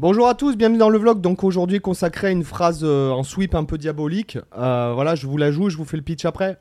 Bonjour à tous, bienvenue dans le vlog. Donc aujourd'hui consacré à une phrase euh, en sweep un peu diabolique. Euh, voilà, je vous la joue, je vous fais le pitch après.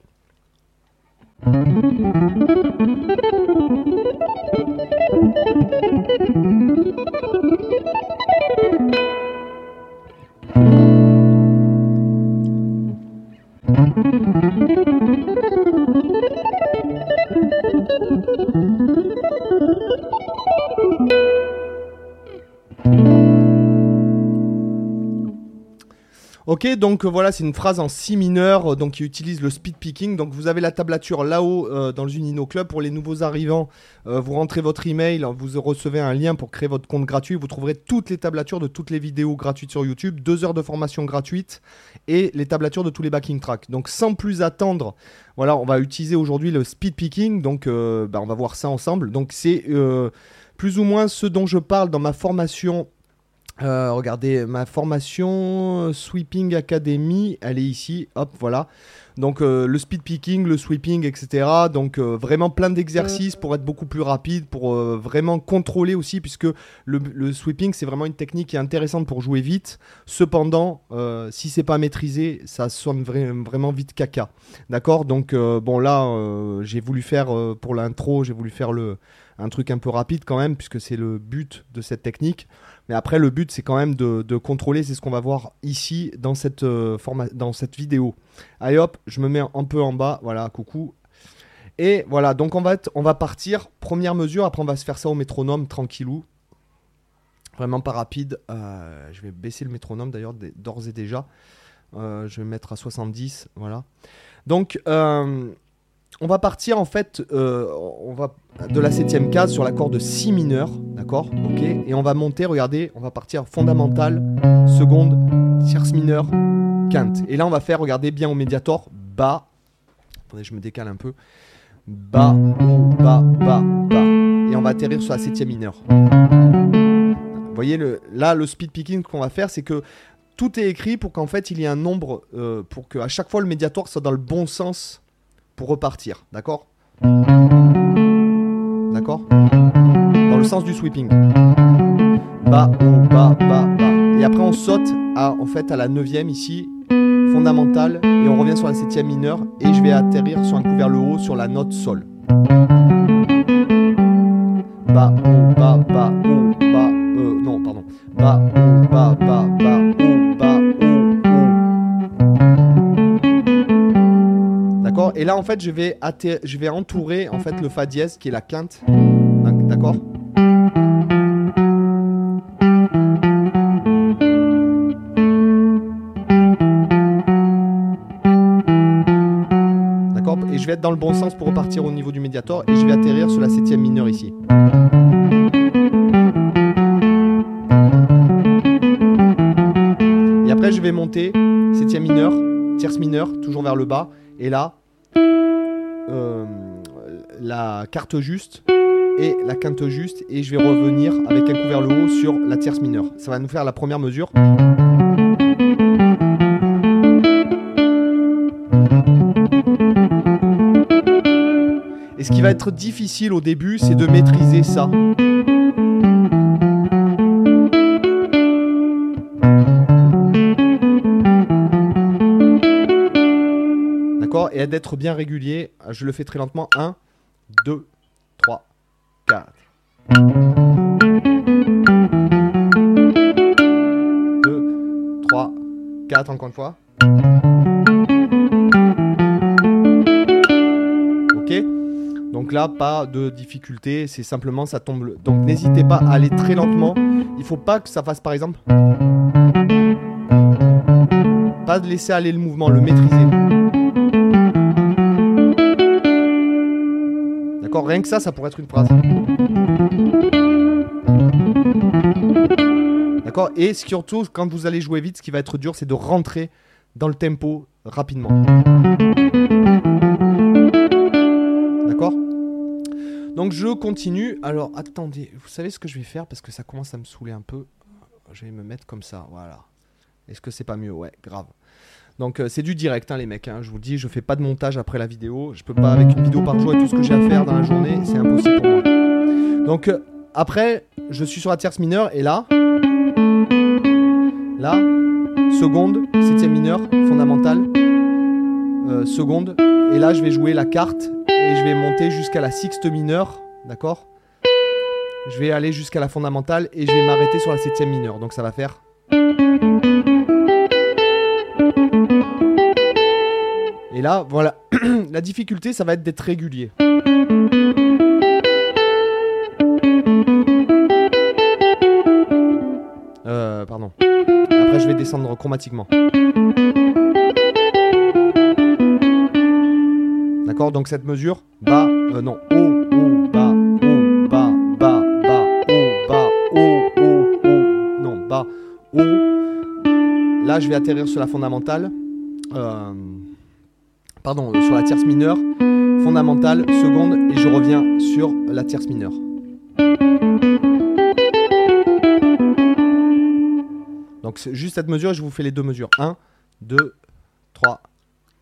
Ok, donc euh, voilà, c'est une phrase en si mineur, euh, donc qui utilise le speed picking. Donc vous avez la tablature là-haut euh, dans le Unino Club. Pour les nouveaux arrivants, vous rentrez votre email, vous recevez un lien pour créer votre compte gratuit. Vous trouverez toutes les tablatures de toutes les vidéos gratuites sur YouTube, deux heures de formation gratuite et les tablatures de tous les backing tracks. Donc sans plus attendre, voilà, on va utiliser aujourd'hui le speed picking. Donc bah, on va voir ça ensemble. Donc c'est plus ou moins ce dont je parle dans ma formation euh, regardez, ma formation euh, Sweeping Academy, elle est ici, hop, voilà. Donc euh, le speed picking, le sweeping, etc. Donc vraiment plein d'exercices pour être beaucoup plus rapide, pour vraiment contrôler aussi, puisque le, sweeping c'est vraiment une technique qui est intéressante pour jouer vite. Cependant, si c'est pas maîtrisé, ça sonne vraiment vite caca. D'accord? Donc bon là, j'ai voulu faire pour l'intro, j'ai voulu faire le un truc un peu rapide quand même, puisque c'est le but de cette technique. Mais après, le but, c'est quand même de, contrôler, c'est ce qu'on va voir ici dans cette, euh, dans cette vidéo. Allez hop, je me mets un peu en bas, voilà, coucou. Et voilà, donc on va, on va partir, première mesure, après on va se faire ça au métronome, tranquillou. Vraiment pas rapide. Euh, je vais baisser le métronome d'ailleurs, d'ores et déjà. Euh, je vais mettre à 70, voilà. Donc, on va partir en fait, euh, on va de la septième case sur l'accord de si mineur, d'accord, ok, et on va monter, regardez, on va partir fondamental, seconde, tierce mineure, quinte. Et là on va faire, regardez bien au médiator, bas, attendez, je me décale un peu, bas, haut, bas, bas, bas, et on va atterrir sur la septième mineure. Vous voyez le, là le speed picking qu'on va faire, c'est que tout est écrit pour qu'en fait il y ait un nombre, euh, pour qu'à chaque fois le médiator soit dans le bon sens pour repartir, d'accord? D'accord? Dans le sens du sweeping. Bas, haut, bas, bas, bas. Et après on saute à, en fait, à la neuvième ici, fondamentale, et on revient sur la septième mineure, et je vais atterrir sur un coup vers le haut sur la note sol. Bas, haut, bas, bas, haut, bas, euh, non, pardon. Bas, haut, bas, bas, bas, haut, bas, Et là, en fait, je vais, je vais entourer en fait le fa dièse qui est la quinte. D'accord? Dans le bon sens pour repartir au niveau du médiator et je vais atterrir sur la septième mineure ici. Et après, je vais monter septième mineure, tierce mineure, toujours vers le bas. Et là, euh, la carte juste et la quinte juste et je vais revenir avec un coup vers le haut sur la tierce mineure. Ça va nous faire la première mesure. Qui va être difficile au début, c'est de maîtriser ça. et d'être bien régulier. Je le fais très lentement. 1, 2, 3, 4. 2, 3, 4 encore une fois. Donc là, pas de difficulté, c'est simplement ça tombe. Donc n'hésitez pas à aller très lentement. Il faut pas que ça fasse par exemple. Pas de laisser aller le mouvement, le maîtriser. rien que ça, ça pourrait être une phrase. D'accord Et surtout, quand vous allez jouer vite, ce qui va être dur, c'est de rentrer dans le tempo rapidement. Donc je continue. Alors attendez, vous savez ce que je vais faire parce que ça commence à me saouler un peu. Je vais me mettre comme ça, voilà. Est-ce que c'est pas mieux? Ouais, grave. Donc euh, c'est du direct, hein, les mecs. Hein. Je vous dis, je fais pas de montage après la vidéo. Je peux pas avec une vidéo par jour et tout ce que j'ai à faire dans la journée, c'est impossible pour moi. Donc euh, après, je suis sur la tierce mineure et là, Là, seconde, septième mineur, fondamentale, euh, seconde. Et là, je vais jouer la carte et je vais monter jusqu'à la sixte mineure, d'accord? Je vais aller jusqu'à la fondamentale et je vais m'arrêter sur la septième mineure. Donc ça va faire. Et là, voilà. la difficulté, ça va être d'être régulier. Euh, pardon. Après, je vais descendre chromatiquement. Donc cette mesure, bas, euh, non, haut, haut, bas, haut, bas, bas, bas, haut, bas, haut, haut, haut, non, bas, haut. Là, je vais atterrir sur la fondamentale. Euh, pardon, sur la tierce mineure. Fondamentale, seconde, et je reviens sur la tierce mineure. Donc juste cette mesure, je vous fais les deux mesures. 1, 2, 3,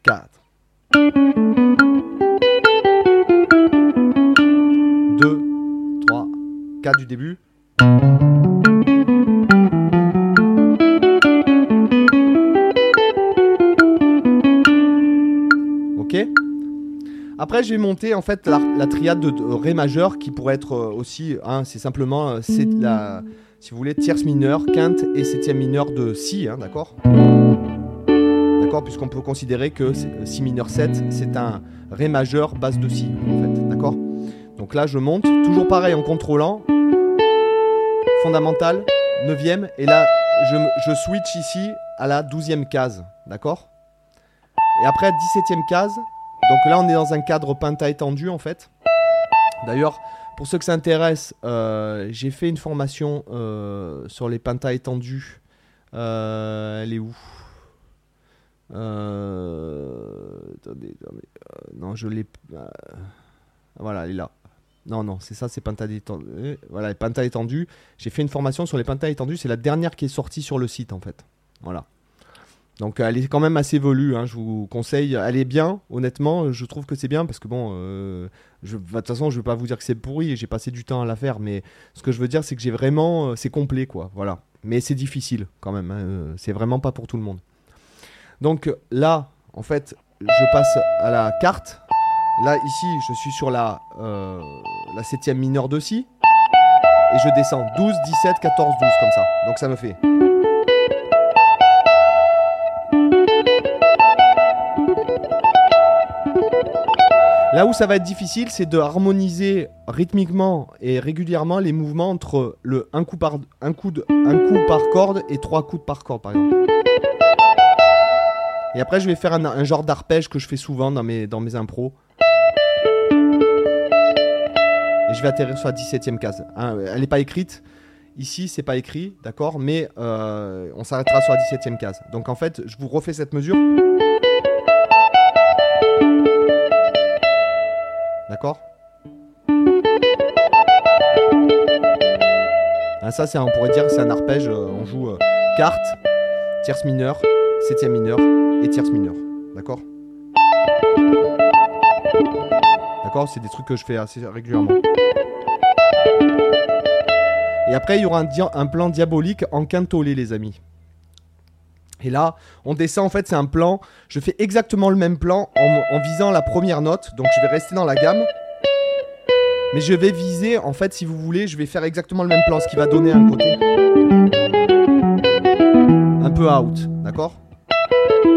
4. 4 du début. Ok. Après, j'ai monté en fait la, triade de, Ré majeur qui pourrait être euh, aussi, hein, c'est simplement euh, c'est la, si vous voulez, tierce mineure, quinte et septième mineure de Si, hein, d'accord? D'accord Puisqu'on peut considérer que euh, Si mineur 7, c'est un Ré majeur base de Si, en fait, d'accord? Donc là, je monte, toujours pareil en contrôlant, fondamentale, 9ème, et là, je, switch ici à la 12e case, d'accord? Et après, 17ème case, donc là, on est dans un cadre penta étendu, en fait. D'ailleurs, pour ceux que ça intéresse, euh, j'ai fait une formation euh, sur les pentas étendus. Euh, elle est où? Non, je l'ai. voilà, elle est là. Non, non, c'est ça, c'est étendus. Euh, Voilà, les étendus. J'ai fait une formation sur les pentas étendus. C'est la dernière qui est sortie sur le site, en fait. Voilà. Donc elle est quand même assez évolue, hein, je vous conseille. Elle est bien, honnêtement, je trouve que c'est bien parce que bon, euh, je- de toute façon, je ne vais pas vous dire que c'est pourri et j'ai passé du temps à la faire, mais ce que je veux dire, c'est que j'ai vraiment, euh, c'est complet, quoi. Voilà. Mais c'est difficile quand même. hein, C'est vraiment pas pour tout le monde. Donc là, en fait, je passe à la carte. Là, ici, je suis sur la, euh, la septième mineure de si. Et je descends 12, 17, 14, 12 comme ça. Donc ça me fait. Là où ça va être difficile, c'est de harmoniser rythmiquement et régulièrement les mouvements entre le un coup par un coup de un coup par corde et trois coups par corde par exemple. Et après je vais faire un, un genre d'arpège que je fais souvent dans mes dans mes impros. Je vais atterrir sur la 17ème case. Hein, elle n'est pas écrite. Ici, c'est pas écrit, d'accord Mais euh, on s'arrêtera sur la 17ème case. Donc en fait, je vous refais cette mesure. D'accord? Ah, Ça, c'est, on pourrait dire c'est un arpège. euh, on joue euh, carte, tierce mineure, septième mineure et tierce mineure. D'accord? C'est des trucs que je fais assez régulièrement. Et après, il y aura un, plan diabolique en quintolé, les amis. Et là, on descend, en fait, c'est un plan. Je fais exactement le même plan en visant la première note. Donc, je vais rester dans la gamme. Mais je vais viser, en fait, si vous voulez, je vais faire exactement le même plan, ce qui va donner un côté un peu out, d'accord?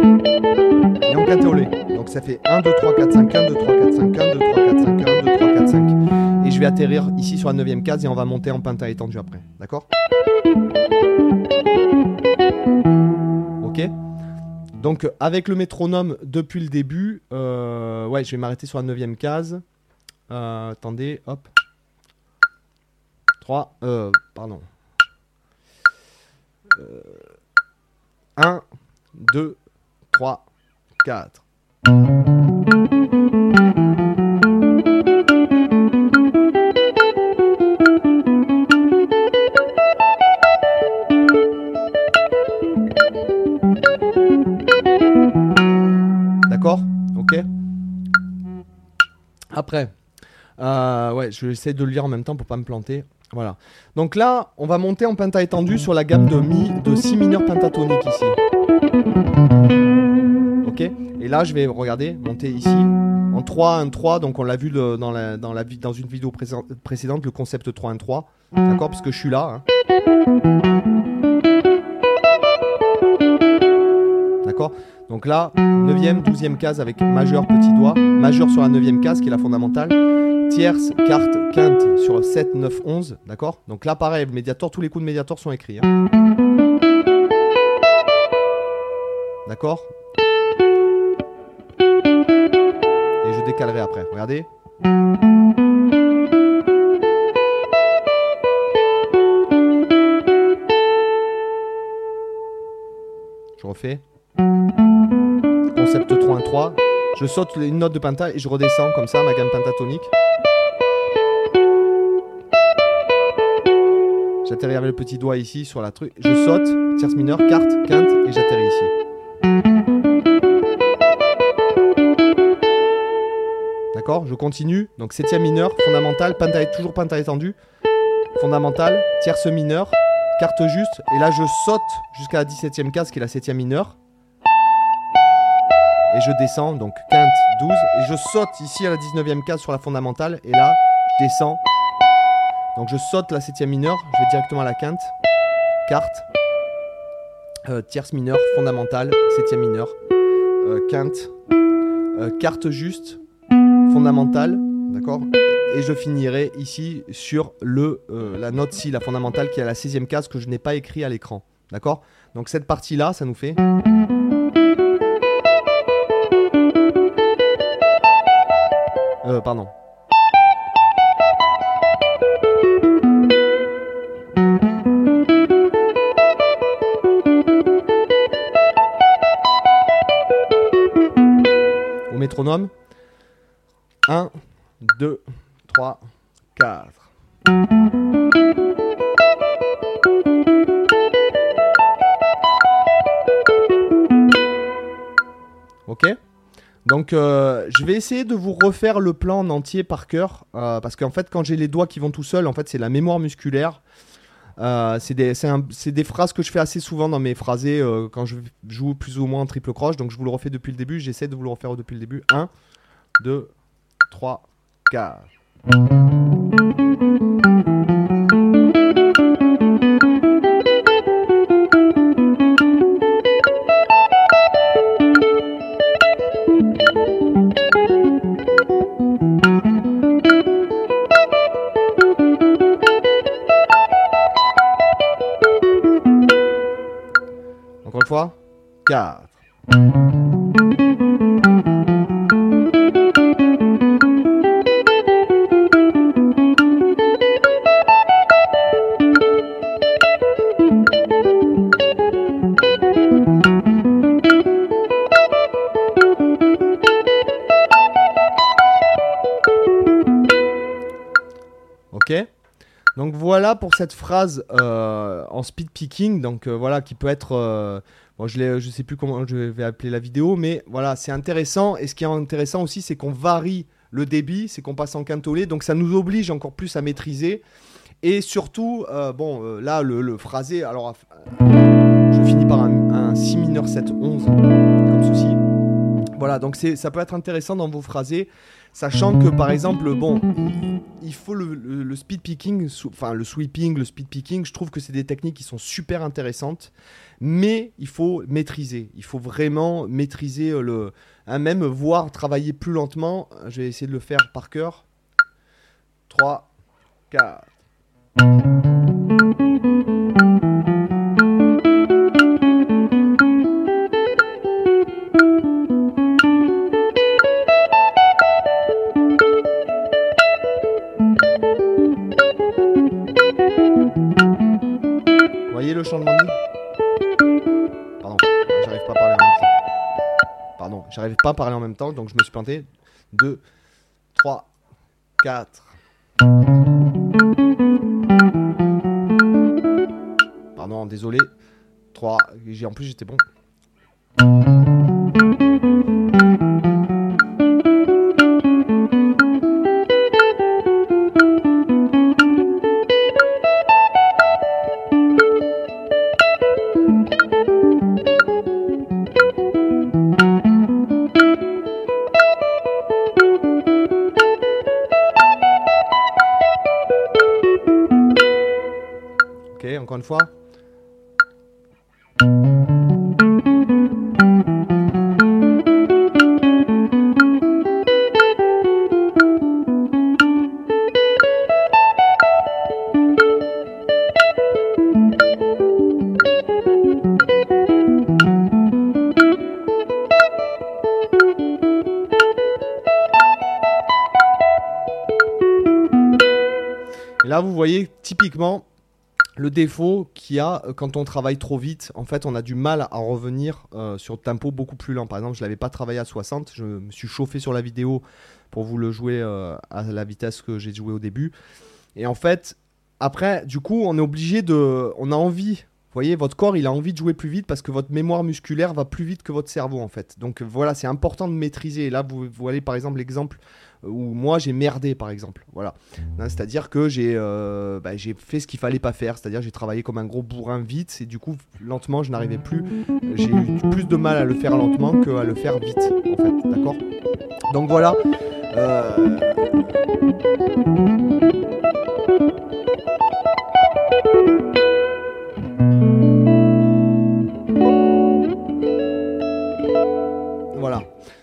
Et en quintolé. Donc ça fait 1, 2, 3, 4, 5, 1, 2, 3, 4, 5, 1, 2, 3, 4, 5, 1, 2, 3, 4, 5. Et je vais atterrir ici sur la 9ème case et on va monter en penta étendu après, d'accord? Ok Donc avec le métronome depuis le début, euh, ouais, je vais m'arrêter sur la 9ème case. Euh, attendez, hop. 3, euh, pardon. 1, 2, 3, 4. D'accord? Ok Après, euh, ouais, je vais essayer de le lire en même temps pour pas me planter. Voilà. Donc là, on va monter en penta sur la gamme de mi de si mineur pentatonique ici. Et là, je vais regarder monter ici en 3 1 3 donc on l'a vu dans une vidéo précédente le concept 3 1 3. D'accord Parce que je suis là. hein. D'accord Donc là, 9e, 12e case avec majeur, petit doigt. Majeur sur la 9e case qui est la fondamentale. Tierce, carte, quinte sur 7, 9, 11. D'accord Donc là, pareil, tous les coups de médiator sont écrits. hein. D'accord décalerai après. Regardez. Je refais. Concept 3 1 3. Je saute une note de penta et je redescends comme ça ma gamme pentatonique. J'atterris avec le petit doigt ici sur la truc. Je saute, tierce mineure, carte, quinte et j'atterris ici. Je continue. Donc septième mineur, fondamental, penta toujours penta étendu. Fondamental, tierce mineure, carte juste. Et là je saute jusqu'à la 17ème case qui est la septième mineure. Et je descends, donc quinte 12. Et je saute ici à la 19ème case sur la fondamentale. Et là, je descends. Donc je saute la septième mineure, je vais directement à la quinte. Carte. Euh, tierce mineure, fondamentale, septième mineure. Euh, quinte. Euh, carte juste, fondamentale. D'accord? Et je finirai ici sur le, euh, la note si, la fondamentale, qui est à la 16ème case que je n'ai pas écrit à l'écran. D'accord? Donc cette partie-là, ça nous fait. Euh, pardon. Au métronome. 1, 2, 3, 4. Ok. Donc euh, je vais essayer de vous refaire le plan en entier par cœur euh, parce qu'en fait quand j'ai les doigts qui vont tout seuls en fait c'est la mémoire musculaire. Euh, c'est des, phrases que je fais assez souvent dans mes phrasés quand je joue plus ou moins en triple croche. Donc je vous le refais depuis le début. J'essaie de vous le refaire depuis le début. 1 2 3 4 pour cette phrase euh, en speed picking, donc euh, voilà qui peut être, euh, bon je je sais plus comment je vais appeler la vidéo, mais voilà c'est intéressant. Et ce qui est intéressant aussi, c'est qu'on varie le débit, c'est qu'on passe en quintolé, donc ça nous oblige encore plus à maîtriser. Et surtout, bon là le, phrasé, alors je finis par un, un si mineur 7 11 comme ceci. Voilà, donc ça peut être intéressant dans vos phrasés, sachant que par exemple, bon, il faut le, speed picking, enfin le sweeping, le speed picking, je trouve que c'est des techniques qui sont super intéressantes, mais il faut maîtriser, il faut vraiment maîtriser euh, le, hein, même voir travailler plus lentement. Je vais essayer de le faire par cœur. 3, 4. Le changement de mille Pardon, j'arrive pas à parler en même temps. Pardon, j'arrive pas à parler en même temps, donc je me suis planté. 2, 3, 4. Pardon, désolé. 3, j'ai en plus j'étais bon. Fois. Là, vous voyez typiquement le défaut qu'il y a euh, quand on travaille trop vite. En fait, on a du mal à revenir euh, sur tempo beaucoup plus lent. Par exemple, je ne l'avais pas travaillé à 60. Je me suis chauffé sur la vidéo pour vous le jouer euh, à la vitesse que j'ai joué au début. Et en fait, après, du coup, on est obligé de. On a envie. Vous voyez, votre corps, il a envie de jouer plus vite parce que votre mémoire musculaire va plus vite que votre cerveau, en fait. Donc voilà, c'est important de maîtriser. Et là, vous, vous voyez par exemple l'exemple où moi j'ai merdé par exemple. Voilà. Hein, c'est-à-dire que j'ai euh, bah, j'ai fait ce qu'il fallait pas faire, c'est-à-dire j'ai travaillé comme un gros bourrin vite et du coup lentement je n'arrivais plus. J'ai eu plus de mal à le faire lentement qu'à le faire vite en fait, d'accord? Donc voilà. Euh,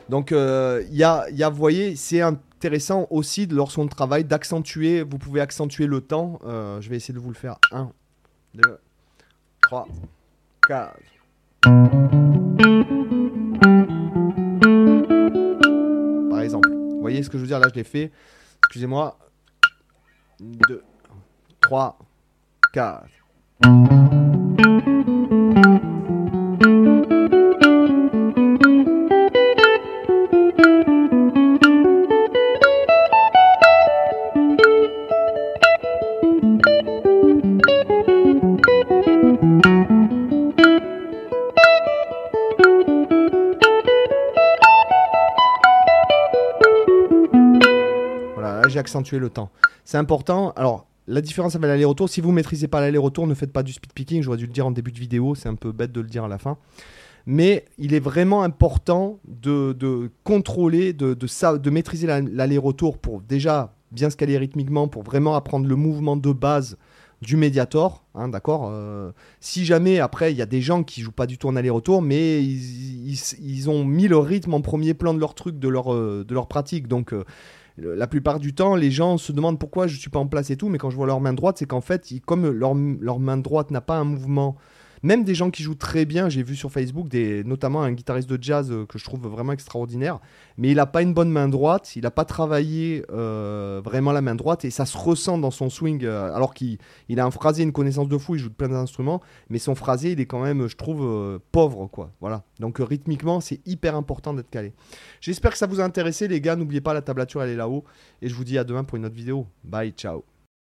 Donc, euh, il y, a, y a, vous voyez, c'est intéressant aussi lorsqu'on travaille d'accentuer. Vous pouvez accentuer le temps. Euh, je vais essayer de vous le faire. 1, 2, 3, 4. Par exemple. Vous voyez ce que je veux dire? Là, je l'ai fait. Excusez-moi. 2, 3, 4. J'ai le temps. C'est important. Alors, la différence avec l'aller-retour, si vous ne maîtrisez pas l'aller-retour, ne faites pas du speed picking. J'aurais dû le dire en début de vidéo, c'est un peu bête de le dire à la fin. Mais il est vraiment important de, contrôler, de, de, de maîtriser l'aller-retour pour déjà bien se caler rythmiquement, pour vraiment apprendre le mouvement de base du médiator, hein, d'accord euh, Si jamais, après, il y a des gens qui jouent pas du tout en aller-retour, mais ils, ont mis le rythme en premier plan de leur truc, de leur, euh, de leur pratique, donc... Euh, la plupart du temps, les gens se demandent pourquoi je suis pas en place et tout, mais quand je vois leur main droite, c'est qu'en fait, comme leur, leur, main droite n'a pas un mouvement même des gens qui jouent très bien, j'ai vu sur Facebook, notamment un guitariste de jazz euh, que je trouve vraiment extraordinaire, mais il n'a pas une bonne main droite, il n'a pas travaillé euh, vraiment la main droite et ça se ressent dans son swing, euh, alors qu'il a un phrasé, une connaissance de fou, il joue de plein d'instruments, mais son phrasé, il est quand même, je trouve, pauvre, quoi. Voilà. Donc rythmiquement, c'est hyper important d'être calé. J'espère que ça vous a intéressé, les gars. N'oubliez pas, la tablature, elle est là-haut. Et je vous dis à demain pour une autre vidéo. Bye, ciao.